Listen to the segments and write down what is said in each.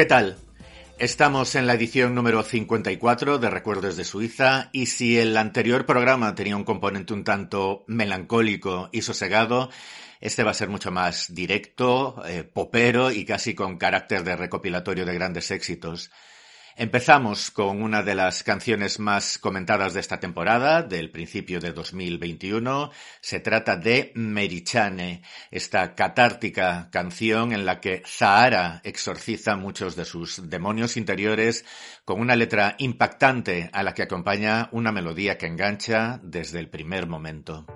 ¿Qué tal? Estamos en la edición número 54 de Recuerdos de Suiza y si el anterior programa tenía un componente un tanto melancólico y sosegado, este va a ser mucho más directo, eh, popero y casi con carácter de recopilatorio de grandes éxitos. Empezamos con una de las canciones más comentadas de esta temporada, del principio de 2021. Se trata de Merichane, esta catártica canción en la que Zahara exorciza muchos de sus demonios interiores con una letra impactante a la que acompaña una melodía que engancha desde el primer momento.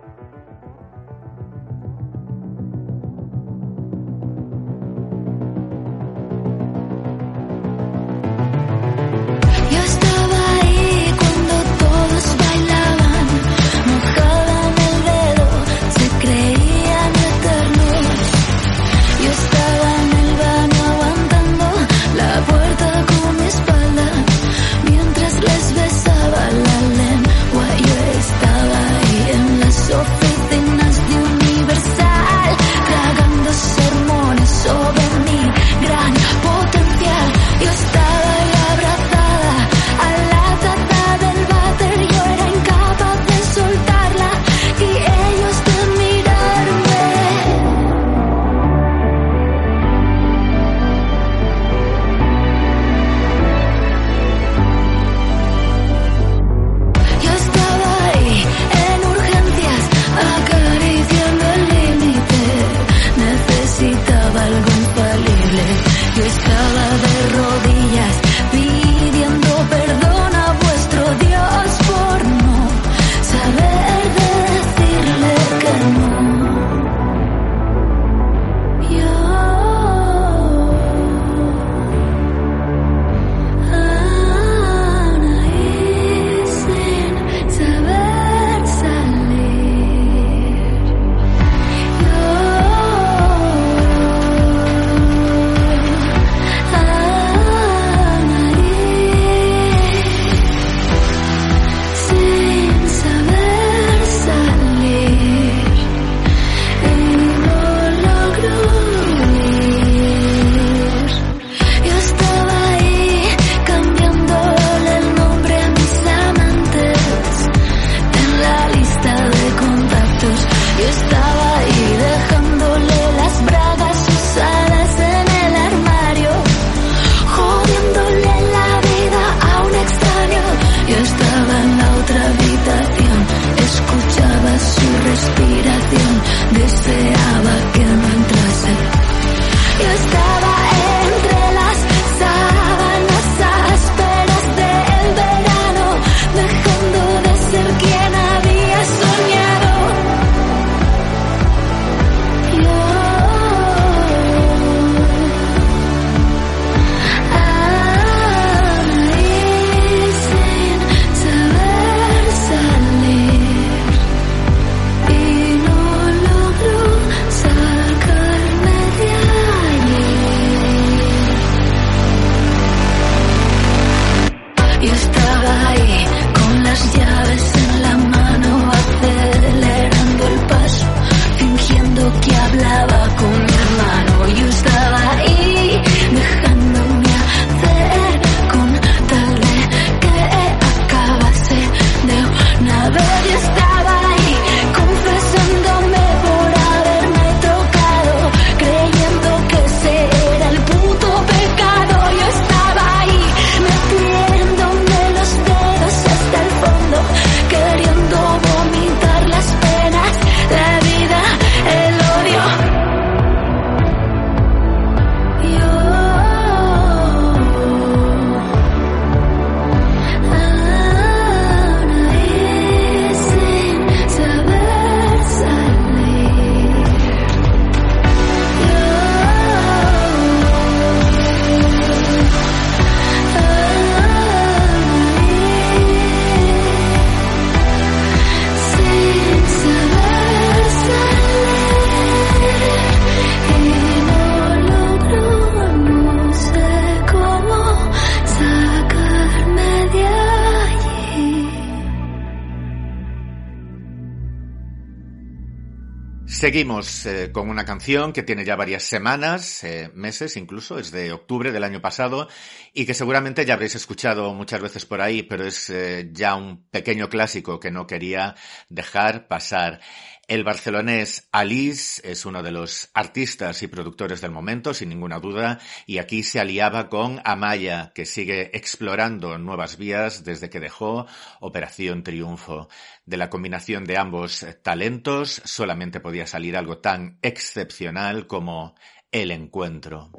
Seguimos eh, con una canción que tiene ya varias semanas, eh, meses incluso, es de octubre del año pasado y que seguramente ya habréis escuchado muchas veces por ahí, pero es eh, ya un pequeño clásico que no quería dejar pasar. El barcelonés Alice es uno de los artistas y productores del momento, sin ninguna duda, y aquí se aliaba con Amaya, que sigue explorando nuevas vías desde que dejó Operación Triunfo. De la combinación de ambos talentos solamente podía salir algo tan excepcional como el encuentro.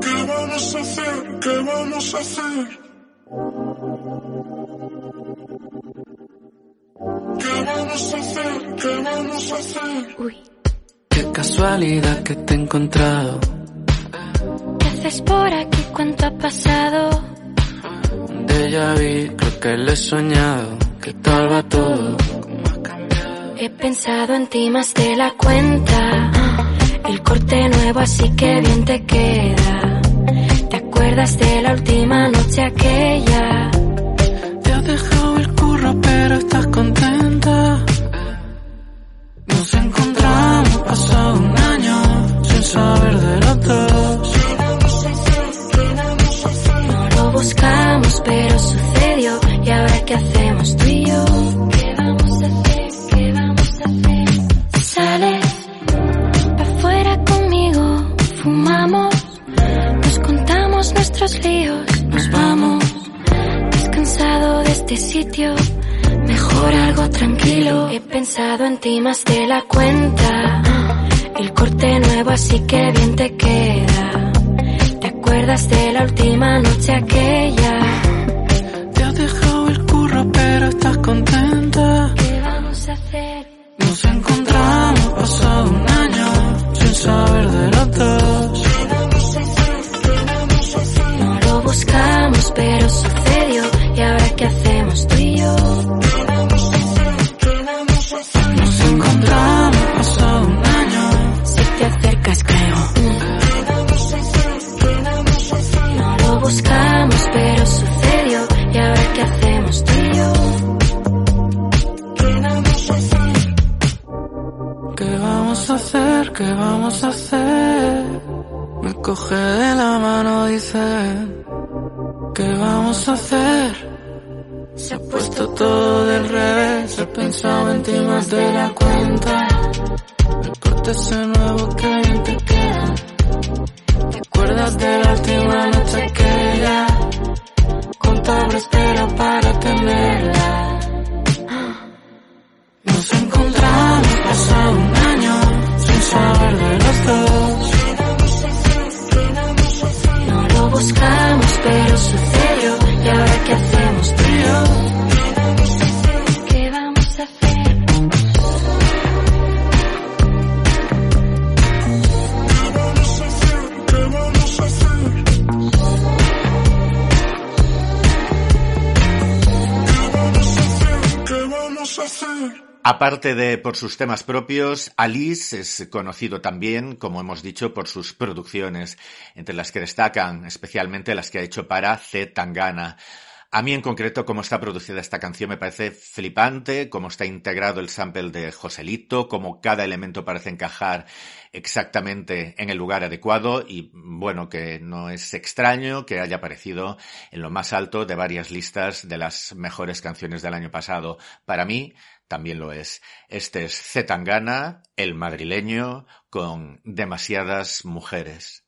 ¿Qué vamos a hacer? ¿Qué vamos a hacer? ¿Qué vamos a hacer? ¿Qué vamos a hacer? Uy, Qué casualidad que te he encontrado. ¿qué haces por aquí? ¿Cuánto ha pasado? De ya vi, creo que lo he soñado. ¿Qué tal va todo? He pensado en ti más de la cuenta. El corte nuevo, así que bien te queda. ¿Te acuerdas de la última noche aquella? Te has dejado el curro, pero estás contenta. Tú y yo? ¿Qué vamos a hacer? ¿Qué vamos a hacer? Sales pa' afuera conmigo, fumamos, nos contamos nuestros líos, nos vamos. Descansado de este sitio, mejor algo tranquilo. He pensado en ti más de la cuenta. El corte nuevo, así que bien te queda. ¿Te acuerdas de la última noche aquella? Pero estás contenta. ¿Qué vamos a hacer? Nos encontramos pasado un año sin saber de los dos. No lo buscamos, pero Aparte de por sus temas propios, Alice es conocido también, como hemos dicho, por sus producciones, entre las que destacan especialmente las que ha hecho para C. Tangana. A mí en concreto, cómo está producida esta canción me parece flipante, cómo está integrado el sample de Joselito, cómo cada elemento parece encajar exactamente en el lugar adecuado y bueno, que no es extraño que haya aparecido en lo más alto de varias listas de las mejores canciones del año pasado. Para mí, también lo es. Este es Zetangana, el madrileño, con demasiadas mujeres.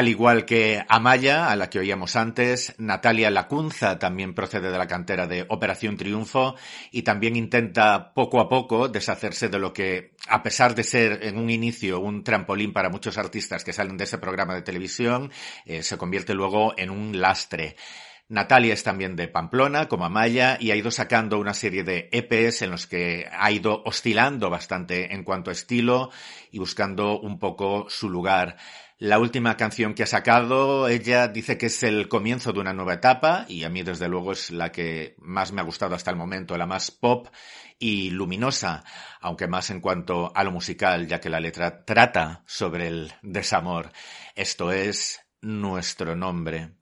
Al igual que Amaya, a la que oíamos antes, Natalia Lacunza también procede de la cantera de Operación Triunfo y también intenta poco a poco deshacerse de lo que, a pesar de ser en un inicio un trampolín para muchos artistas que salen de ese programa de televisión, eh, se convierte luego en un lastre. Natalia es también de Pamplona, como Amaya, y ha ido sacando una serie de EPs en los que ha ido oscilando bastante en cuanto a estilo y buscando un poco su lugar. La última canción que ha sacado, ella dice que es el comienzo de una nueva etapa y a mí desde luego es la que más me ha gustado hasta el momento, la más pop y luminosa, aunque más en cuanto a lo musical, ya que la letra trata sobre el desamor. Esto es nuestro nombre.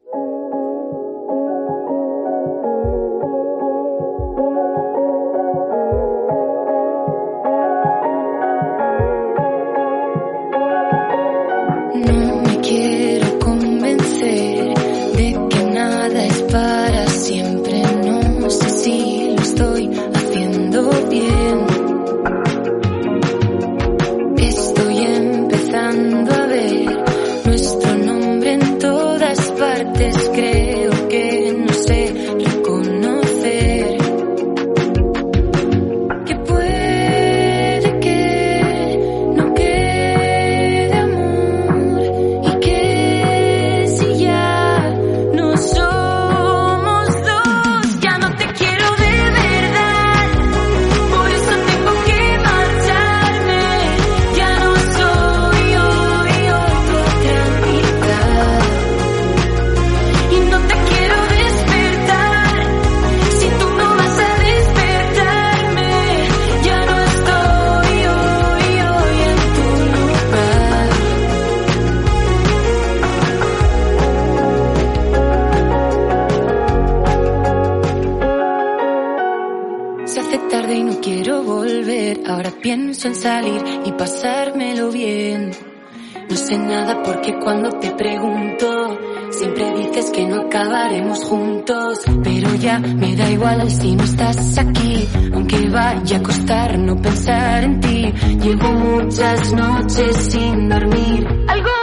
Salir y pasármelo bien. No sé nada porque cuando te pregunto, siempre dices que no acabaremos juntos. Pero ya me da igual si no estás aquí. Aunque vaya a costar no pensar en ti. Llevo muchas noches sin dormir. Algo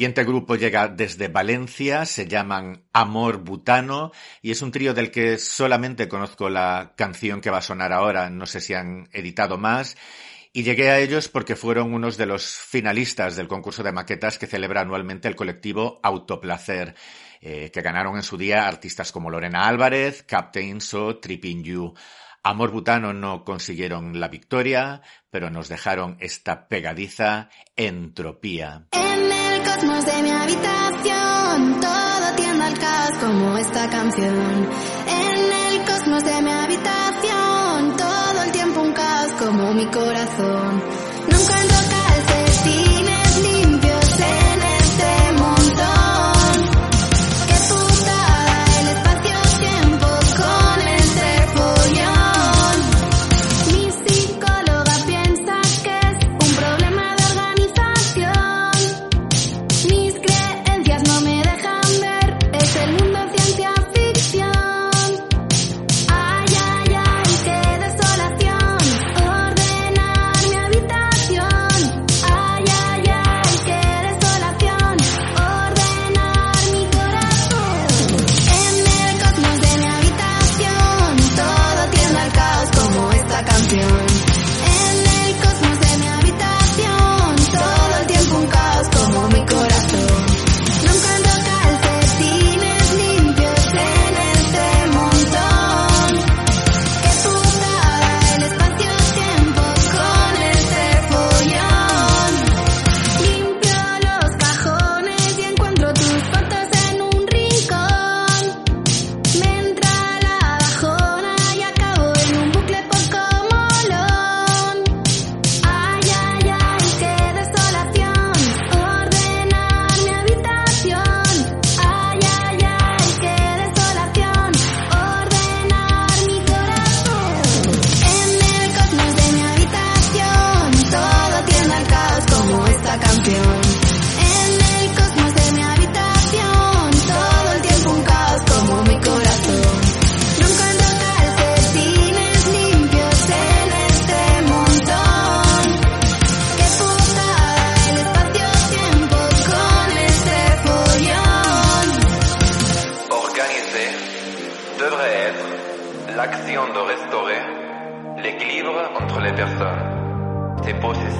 siguiente grupo llega desde Valencia, se llaman Amor Butano y es un trío del que solamente conozco la canción que va a sonar ahora, no sé si han editado más. Y llegué a ellos porque fueron unos de los finalistas del concurso de maquetas que celebra anualmente el colectivo Autoplacer, eh, que ganaron en su día artistas como Lorena Álvarez, Captain So, Tripping You. Amor Butano no consiguieron la victoria, pero nos dejaron esta pegadiza entropía. En el cosmos de mi habitación, todo tiende al caos como esta canción. En el cosmos de mi habitación, todo el tiempo un caos como mi corazón.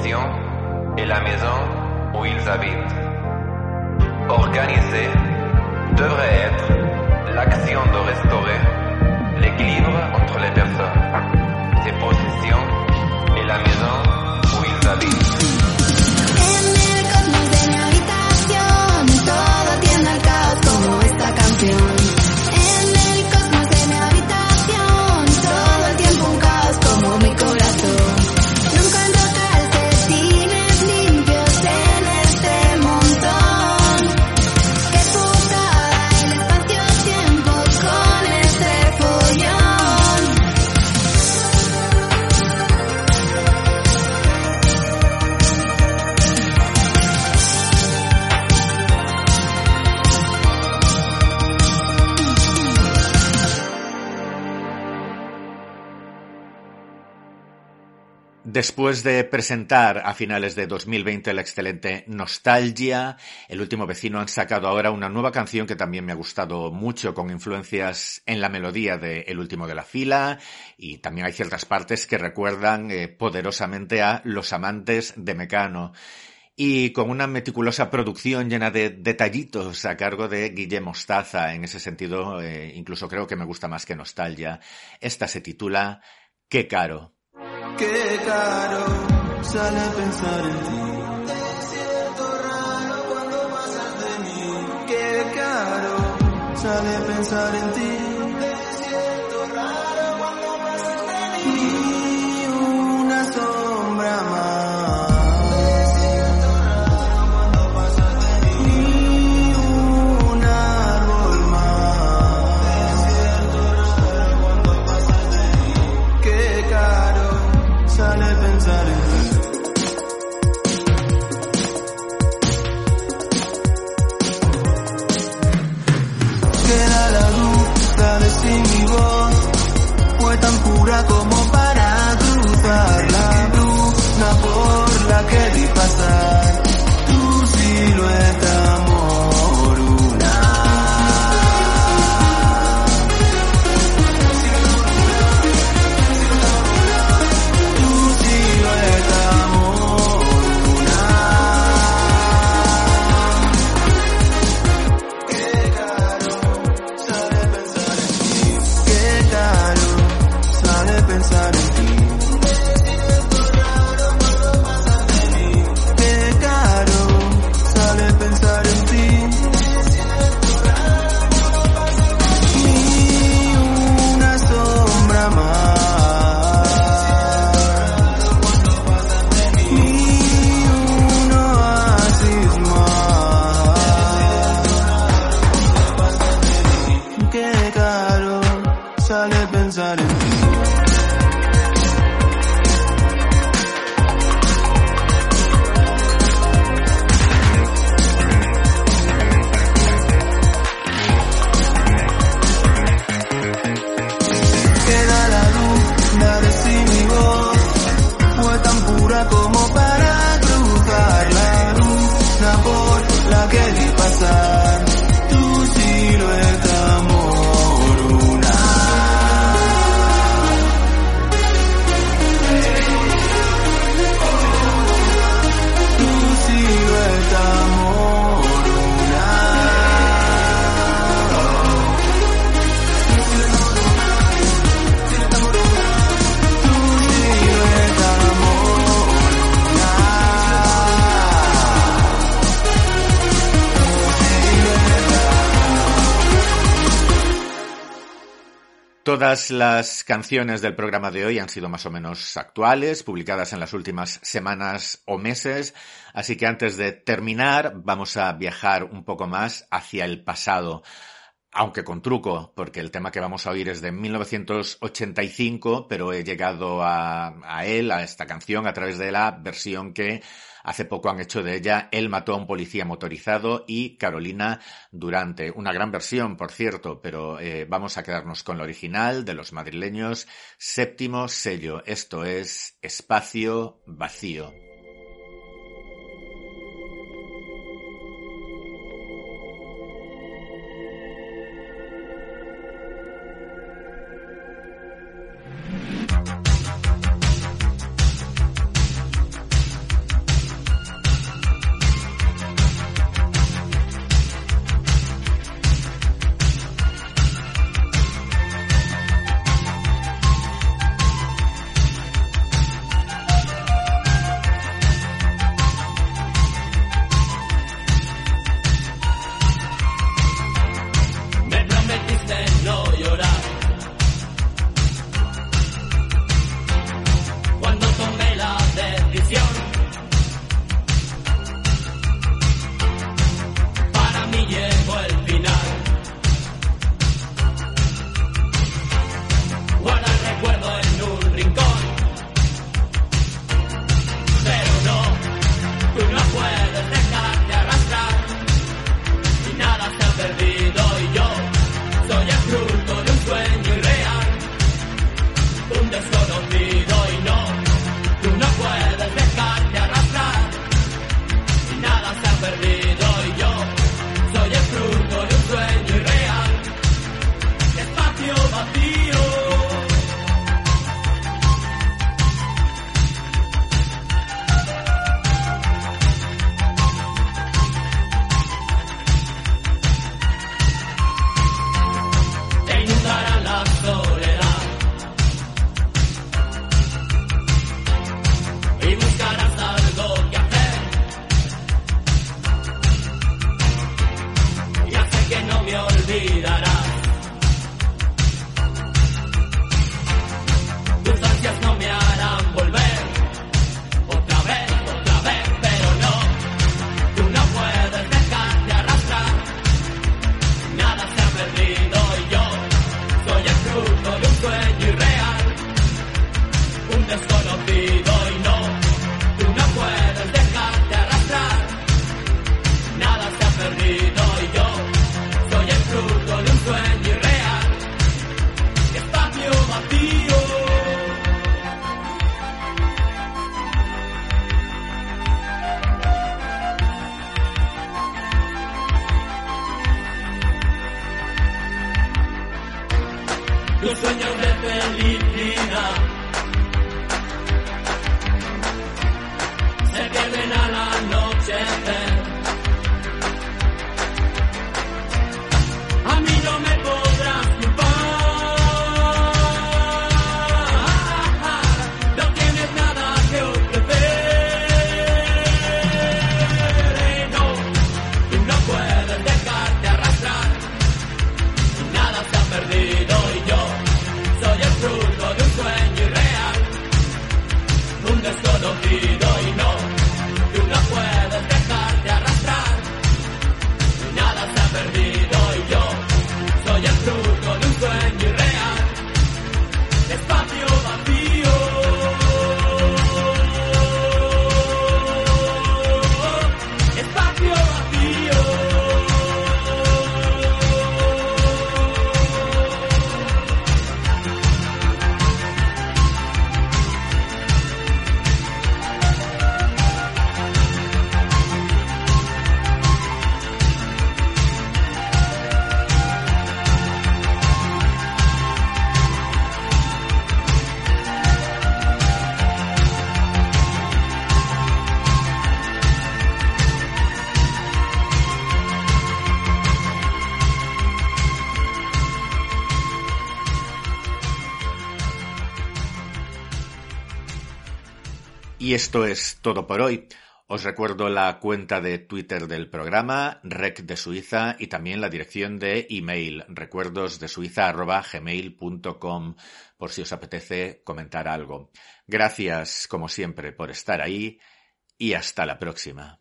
Et la maison où ils habitent. Organiser devrait être l'action de restaurer l'équilibre entre les personnes, Después de presentar a finales de 2020 la excelente Nostalgia, el último vecino han sacado ahora una nueva canción que también me ha gustado mucho, con influencias en la melodía de El último de la fila, y también hay ciertas partes que recuerdan eh, poderosamente a Los amantes de Mecano. Y con una meticulosa producción llena de detallitos a cargo de Guille Mostaza. En ese sentido, eh, incluso creo que me gusta más que Nostalgia. Esta se titula Qué caro. Qué caro sale pensar en ti. Te siento raro cuando pasas de mí. Qué caro sale pensar en ti. Te siento raro cuando pasas de mí. Todas las canciones del programa de hoy han sido más o menos actuales, publicadas en las últimas semanas o meses, así que antes de terminar vamos a viajar un poco más hacia el pasado, aunque con truco, porque el tema que vamos a oír es de 1985, pero he llegado a, a él, a esta canción, a través de la versión que Hace poco han hecho de ella Él mató a un policía motorizado y Carolina Durante. Una gran versión, por cierto, pero eh, vamos a quedarnos con la original de los madrileños. Séptimo sello. Esto es Espacio Vacío. Esto es todo por hoy. Os recuerdo la cuenta de Twitter del programa, Rec de Suiza, y también la dirección de email, recuerdosdesuiza.gmail.com, por si os apetece comentar algo. Gracias, como siempre, por estar ahí y hasta la próxima.